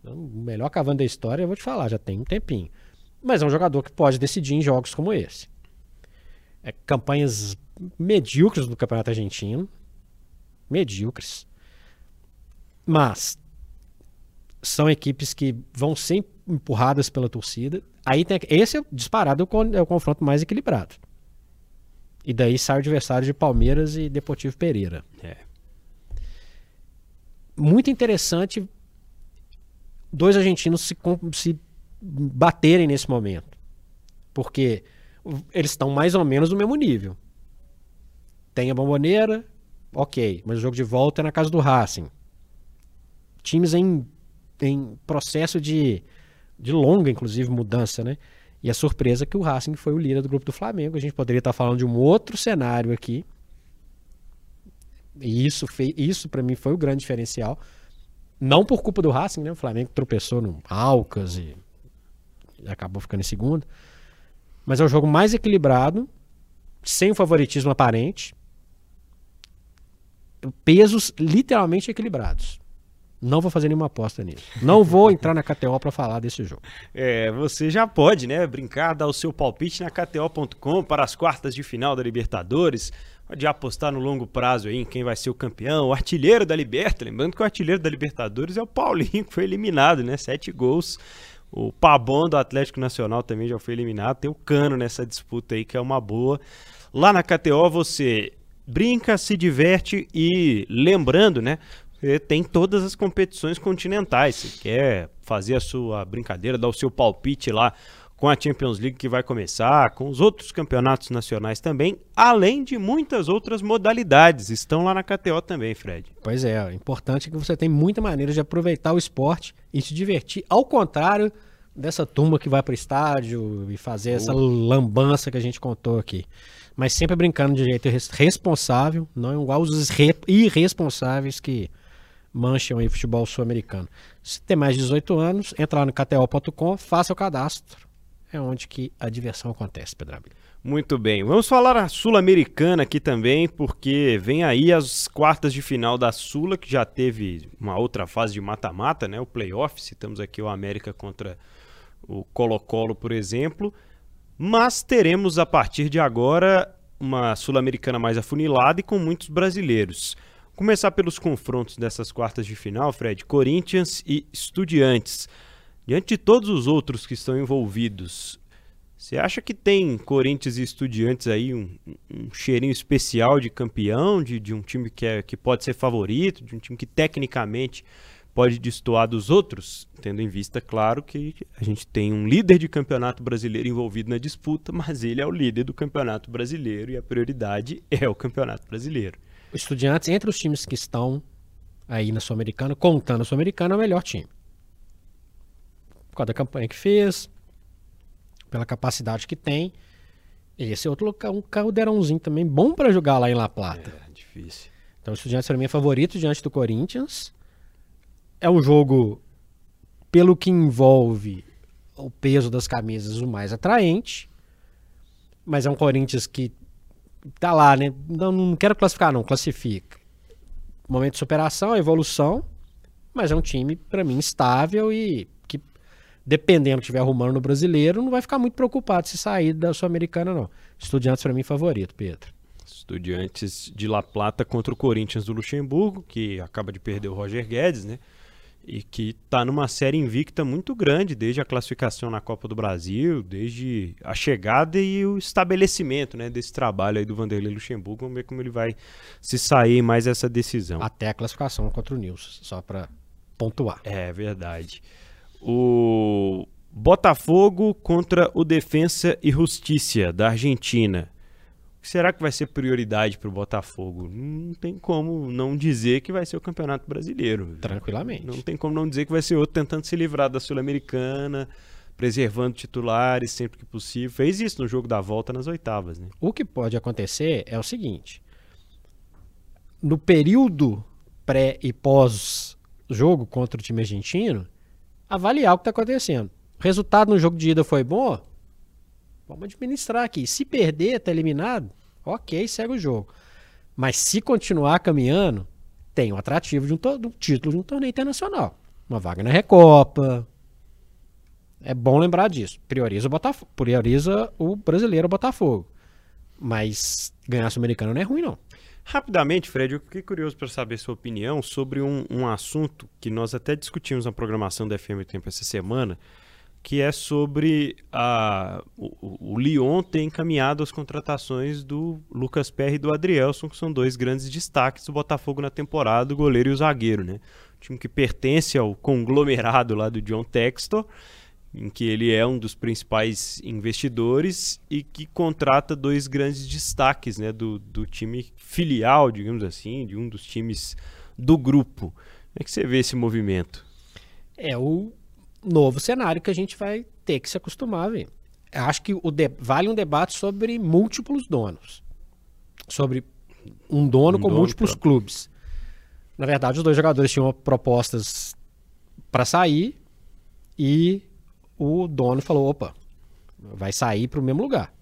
Então, o melhor Cavani da história, eu vou te falar, já tem um tempinho. Mas é um jogador que pode decidir em jogos como esse. É, campanhas medíocres do Campeonato Argentino. Medíocres. Mas são equipes que vão ser empurradas pela torcida. Aí tem, esse é disparado é o confronto mais equilibrado. E daí sai o adversário de Palmeiras e Deportivo Pereira. É. Muito interessante dois argentinos se, se baterem nesse momento. Porque eles estão mais ou menos no mesmo nível. Tem a bomboneira, ok, mas o jogo de volta é na casa do Racing. Times em em processo de, de longa, inclusive, mudança, né? E a surpresa é que o Racing foi o líder do grupo do Flamengo. A gente poderia estar falando de um outro cenário aqui. E isso, fez, isso para mim foi o grande diferencial. Não por culpa do Racing, né? O Flamengo tropeçou no Alcas e acabou ficando em segundo. Mas é o jogo mais equilibrado, sem o favoritismo aparente. Pesos literalmente equilibrados. Não vou fazer nenhuma aposta nisso. Não vou entrar na KTO para falar desse jogo. É, você já pode, né, brincar, dar o seu palpite na KTO.com para as quartas de final da Libertadores. Pode apostar no longo prazo aí em quem vai ser o campeão, o artilheiro da Liberta. Lembrando que o artilheiro da Libertadores é o Paulinho, que foi eliminado, né? Sete gols. O Pabon do Atlético Nacional também já foi eliminado. Tem o Cano nessa disputa aí, que é uma boa. Lá na KTO você brinca, se diverte e lembrando, né? tem todas as competições continentais. Você quer fazer a sua brincadeira, dar o seu palpite lá com a Champions League que vai começar, com os outros campeonatos nacionais também, além de muitas outras modalidades. Estão lá na KTO também, Fred. Pois é, o importante é que você tem muita maneira de aproveitar o esporte e se divertir, ao contrário dessa turma que vai para o estádio e fazer essa lambança que a gente contou aqui. Mas sempre brincando de jeito responsável, não igual os irresponsáveis que mancham aí o futebol sul-americano. Se tem mais de 18 anos, entra lá no kto.com, faça o cadastro é onde que a diversão acontece, Pedro Muito bem. Vamos falar a Sul-Americana aqui também, porque vem aí as quartas de final da Sula, que já teve uma outra fase de mata-mata, né? O playoff, citamos aqui o América contra o Colo-Colo, por exemplo. Mas teremos a partir de agora uma Sul-Americana mais afunilada e com muitos brasileiros. Começar pelos confrontos dessas quartas de final, Fred, Corinthians e Estudiantes. Diante de todos os outros que estão envolvidos, você acha que tem Corinthians e Estudiantes aí um, um cheirinho especial de campeão, de, de um time que, é, que pode ser favorito, de um time que tecnicamente pode destoar dos outros, tendo em vista, claro, que a gente tem um líder de campeonato brasileiro envolvido na disputa, mas ele é o líder do campeonato brasileiro e a prioridade é o campeonato brasileiro. O Estudiantes, entre os times que estão aí na Sul-Americana, contando a Sul-Americana, é o melhor time por causa da campanha que fez, pela capacidade que tem. Esse é outro local, um caldeirãozinho também bom para jogar lá em La Plata. É, difícil. Então o Estudiantes para mim é favorito diante do Corinthians. É um jogo, pelo que envolve o peso das camisas, o mais atraente. Mas é um Corinthians que tá lá, né? Não, não quero classificar, não, classifica. Momento de superação, evolução. Mas é um time, para mim, estável e dependendo que estiver arrumando no brasileiro, não vai ficar muito preocupado se sair da Sul-Americana, não. Estudiantes, para mim, favorito, Pedro. Estudiantes de La Plata contra o Corinthians do Luxemburgo, que acaba de perder o Roger Guedes, né? E que está numa série invicta muito grande, desde a classificação na Copa do Brasil, desde a chegada e o estabelecimento né, desse trabalho aí do Vanderlei Luxemburgo. Vamos ver como ele vai se sair mais essa decisão. Até a classificação contra o Nilson, só para pontuar. É verdade o Botafogo contra o Defensa e Justiça da Argentina. Será que vai ser prioridade para o Botafogo? Não tem como não dizer que vai ser o Campeonato Brasileiro. Tranquilamente. Não tem como não dizer que vai ser outro tentando se livrar da Sul-Americana, preservando titulares sempre que possível. Fez isso no jogo da volta nas oitavas. Né? O que pode acontecer é o seguinte: no período pré e pós-jogo contra o time argentino, avaliar o que está acontecendo. O resultado no jogo de ida foi bom? Vamos administrar aqui. Se perder, está eliminado? Ok, segue o jogo. Mas se continuar caminhando, tem o atrativo de um, de um, título de um torneio internacional. Uma vaga na Recopa. É bom lembrar disso. Prioriza o Botafogo. Prioriza o brasileiro Botafogo. Mas ganhar sul-americano não é ruim, não. Rapidamente, Fred, eu fiquei curioso para saber sua opinião sobre um, um, assunto que nós até discutimos na programação da FM Tempo essa semana, que é sobre a, o, o Lyon ter encaminhado as contratações do Lucas Perry e do Adrielson, que são dois grandes destaques do Botafogo na temporada, o goleiro e o zagueiro, né? O time que pertence ao conglomerado lá do John Textor em que ele é um dos principais investidores e que contrata dois grandes destaques né, do, do time filial, digamos assim, de um dos times do grupo. Como é que você vê esse movimento? É o novo cenário que a gente vai ter que se acostumar a ver. Eu acho que o de, vale um debate sobre múltiplos donos. Sobre um dono um com dono múltiplos próprio. clubes. Na verdade, os dois jogadores tinham propostas para sair e o dono falou: opa, vai sair para o mesmo lugar.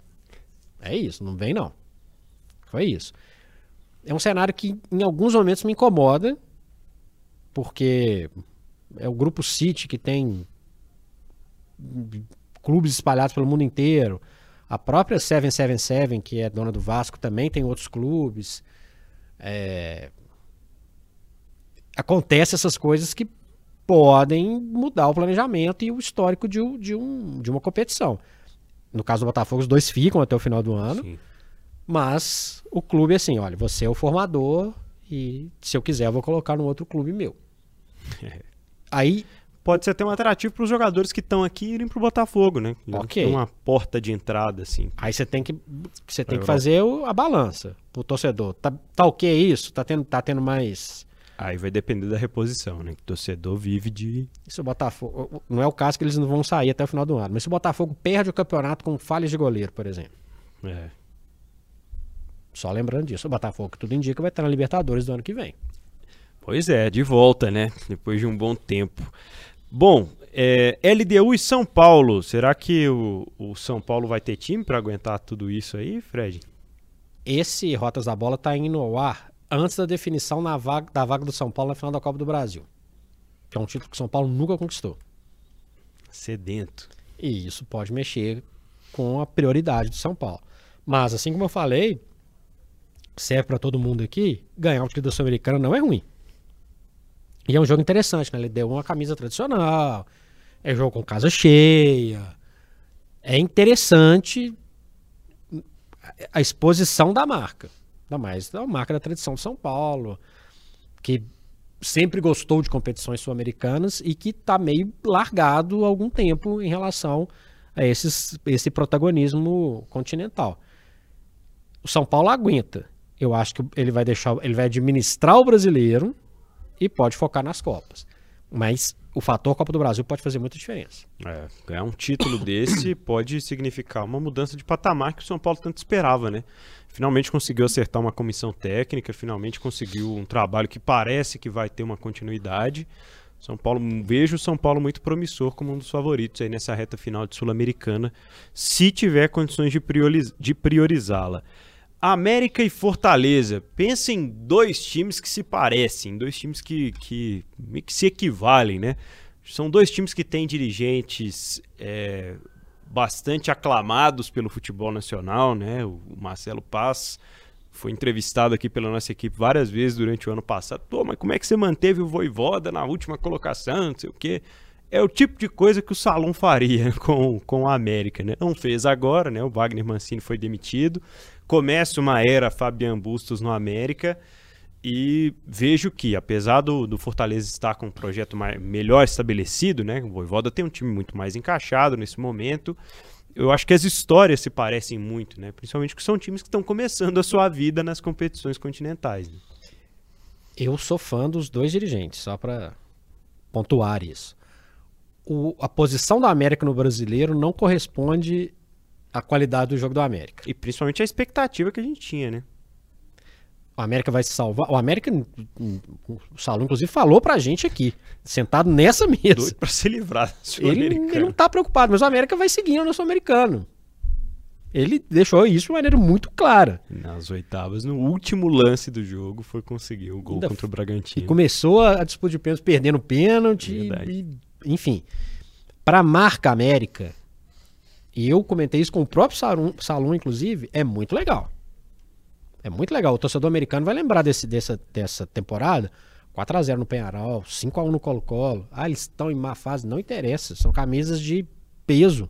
É isso, não vem não. Foi isso. É um cenário que em alguns momentos me incomoda, porque é o grupo City que tem clubes espalhados pelo mundo inteiro. A própria 777, que é dona do Vasco, também tem outros clubes. É... Acontece essas coisas que podem mudar o planejamento e o histórico de, de, um, de uma competição. No caso do Botafogo, os dois ficam até o final do ano. Sim. Mas o clube é assim, olha, você é o formador e se eu quiser eu vou colocar no outro clube meu. Aí pode ser até um atrativo para os jogadores que estão aqui irem para o Botafogo, né? Ok. Tem uma porta de entrada, assim. Aí você tem que, você tem que fazer o- a balança pro torcedor. Tá, tá ok isso? Tá tendo, tá tendo mais. Aí vai depender da reposição, né? Que o torcedor vive de. Se o Botafogo. Não é o caso que eles não vão sair até o final do ano. Mas se o Botafogo perde o campeonato com falhas de goleiro, por exemplo. É. Só lembrando disso. O Botafogo, tudo indica, vai estar na Libertadores do ano que vem. Pois é, de volta, né? Depois de um bom tempo. Bom, é, LDU e São Paulo. Será que o, o São Paulo vai ter time para aguentar tudo isso aí, Fred? Esse Rotas da Bola tá indo ao ar antes da definição na vaga, da vaga do São Paulo na final da Copa do Brasil. Que é um título que o São Paulo nunca conquistou. Sedento. E isso pode mexer com a prioridade do São Paulo. Mas, assim como eu falei, serve para todo mundo aqui, ganhar o título da Sul-Americana não é ruim. E é um jogo interessante, né? Ele deu uma camisa tradicional, é jogo com casa cheia. É interessante a exposição da marca. Ainda mais da marca da tradição de São Paulo, que sempre gostou de competições sul-americanas e que está meio largado há algum tempo em relação a esses, esse protagonismo continental. O São Paulo aguenta. Eu acho que ele vai deixar, ele vai administrar o brasileiro e pode focar nas Copas. Mas o fator Copa do Brasil pode fazer muita diferença. É, ganhar um título desse pode significar uma mudança de patamar que o São Paulo tanto esperava, né? Finalmente conseguiu acertar uma comissão técnica, finalmente conseguiu um trabalho que parece que vai ter uma continuidade. São Paulo, vejo o São Paulo muito promissor como um dos favoritos aí nessa reta final de Sul-Americana, se tiver condições de, prioriz- de priorizá-la. América e Fortaleza. Pensa em dois times que se parecem, dois times que, que, que se equivalem, né? São dois times que têm dirigentes é, bastante aclamados pelo futebol nacional, né? O Marcelo Paz foi entrevistado aqui pela nossa equipe várias vezes durante o ano passado. Pô, mas como é que você manteve o Voivoda na última colocação, não sei o quê? É o tipo de coisa que o Salom faria com, com a América, né? Não fez agora, né? O Wagner Mancini foi demitido. Começa uma era Fabian Bustos no América e vejo que, apesar do, do Fortaleza estar com um projeto mai- melhor estabelecido, né? O Voivoda tem um time muito mais encaixado nesse momento. Eu acho que as histórias se parecem muito, né? Principalmente que são times que estão começando a sua vida nas competições continentais. né? Eu sou fã dos dois dirigentes, só para pontuar isso. O- a posição do América no brasileiro não corresponde à qualidade do jogo do América. E principalmente a expectativa que a gente tinha, né? O América vai se salvar. O América, hum, o Salão, inclusive, falou pra gente aqui, sentado nessa mesa. Doido pra se livrar da Ele, ele não tá preocupado, mas o América vai seguindo no Sul-Americano. Ele deixou isso de maneira muito clara. Nas oitavas, no último lance do jogo, foi conseguir o gol Ainda contra o E Bragantino. começou a, a disputa de pênalti perdendo pênalti. E- enfim, para marca América, e eu comentei isso com o próprio Salum, inclusive, é muito legal. É muito legal. O torcedor americano vai lembrar desse, dessa, dessa temporada. 4x0 no Penharol, 5x1 no Colo-Colo. Ah, eles estão em má fase. Não interessa. São camisas de peso.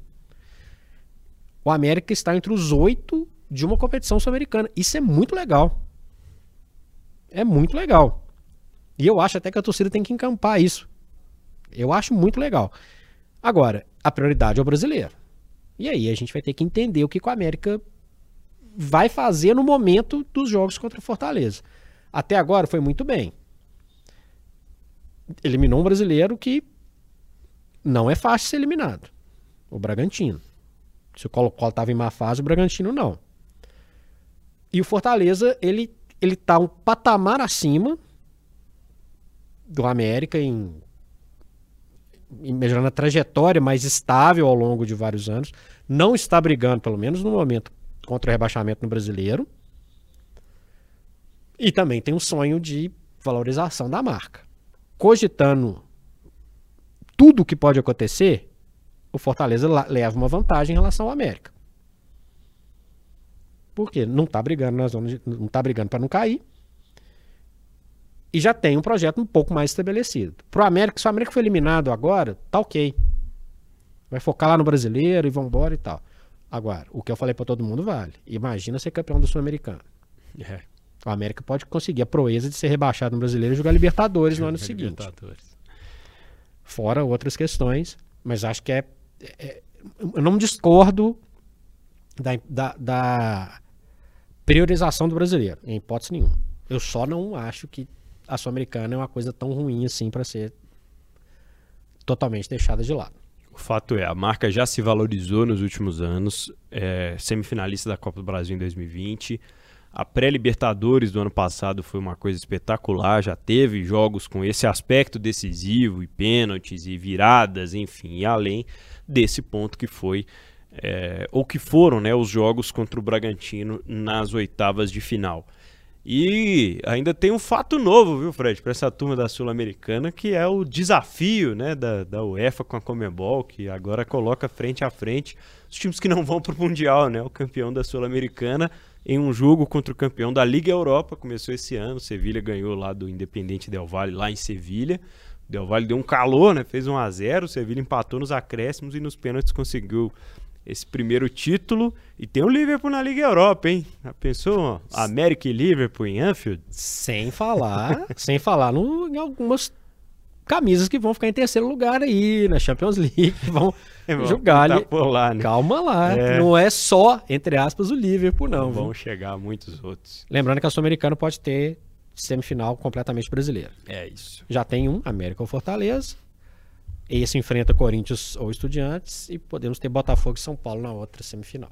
O América está entre os oito de uma competição sul-americana. Isso é muito legal. É muito legal. E eu acho até que a torcida tem que encampar isso. Eu acho muito legal. Agora, a prioridade é o brasileiro. E aí a gente vai ter que entender o que que o América vai fazer no momento dos jogos contra o Fortaleza. Até agora foi muito bem. Eliminou um brasileiro que não é fácil ser eliminado. O Bragantino. Se o Colo-Colo estava em má fase, o Bragantino não. E o Fortaleza, ele, ele tá um patamar acima do América em, melhorando a trajetória mais estável ao longo de vários anos. Não está brigando, pelo menos no momento, contra o rebaixamento no brasileiro. E também tem um sonho de valorização da marca. Cogitando tudo o que pode acontecer, o Fortaleza leva uma vantagem em relação ao América. Por quê? Não está brigando na zona não tá brigando para não cair. E já tem um projeto um pouco mais estabelecido. Pro América, se o América foi eliminado agora, tá ok. Vai focar lá no brasileiro e vambora e tal. Agora, o que eu falei para todo mundo vale. Imagina ser campeão do Sul-Americano. É, O América pode conseguir a proeza de ser rebaixado no brasileiro e jogar Libertadores no ano seguinte. Libertadores. Fora outras questões, mas acho que é. é eu não discordo da, da, da priorização do brasileiro, em hipótese nenhuma. Eu só não acho que a Sul-Americana é uma coisa tão ruim assim para ser totalmente deixada de lado. O fato é, a marca já se valorizou nos últimos anos, é, semifinalista da Copa do Brasil em 2020. A pré-Libertadores do ano passado foi uma coisa espetacular, já teve jogos com esse aspecto decisivo, e pênaltis, e viradas, enfim, e além desse ponto que foi, é, ou que foram né, os jogos contra o Bragantino nas oitavas de final. E ainda tem um fato novo, viu, Fred, para essa turma da Sul-Americana, que é o desafio né, da, da UEFA com a Comebol, que agora coloca frente a frente os times que não vão para o Mundial, né? O campeão da Sul-Americana em um jogo contra o campeão da Liga Europa, começou esse ano, Sevilha ganhou lá do Independente Del Valle, lá em Sevilha. Del Valle deu um calor, né? Fez 1 a 0 o Sevilha empatou nos acréscimos e nos pênaltis conseguiu esse primeiro título. E tem o Liverpool na Liga Europa, hein? Já pensou? América e Liverpool em Anfield? Sem falar, sem falar no, em algumas camisas que vão ficar em terceiro lugar aí na Champions League, vão é, jogar tá ali. Lá, né? Calma lá, é. não é só, entre aspas, o Liverpool, não. Vão chegar muitos outros. Lembrando que a Sul-Americana pode ter semifinal completamente brasileira. É isso. Já tem um, América ou Fortaleza, esse enfrenta Corinthians ou Estudiantes e podemos ter Botafogo e São Paulo na outra semifinal.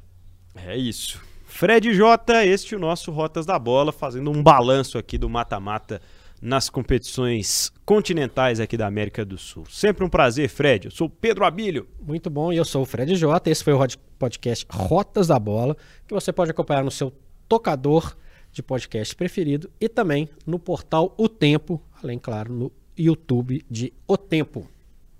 É isso. Fred J, este é o nosso Rotas da Bola, fazendo um balanço aqui do mata-mata nas competições continentais aqui da América do Sul. Sempre um prazer, Fred. Eu sou o Pedro Abílio. Muito bom, e eu sou o Fred J. Esse foi o podcast Rotas da Bola, que você pode acompanhar no seu tocador de podcast preferido e também no portal O Tempo, além, claro, no YouTube de O Tempo.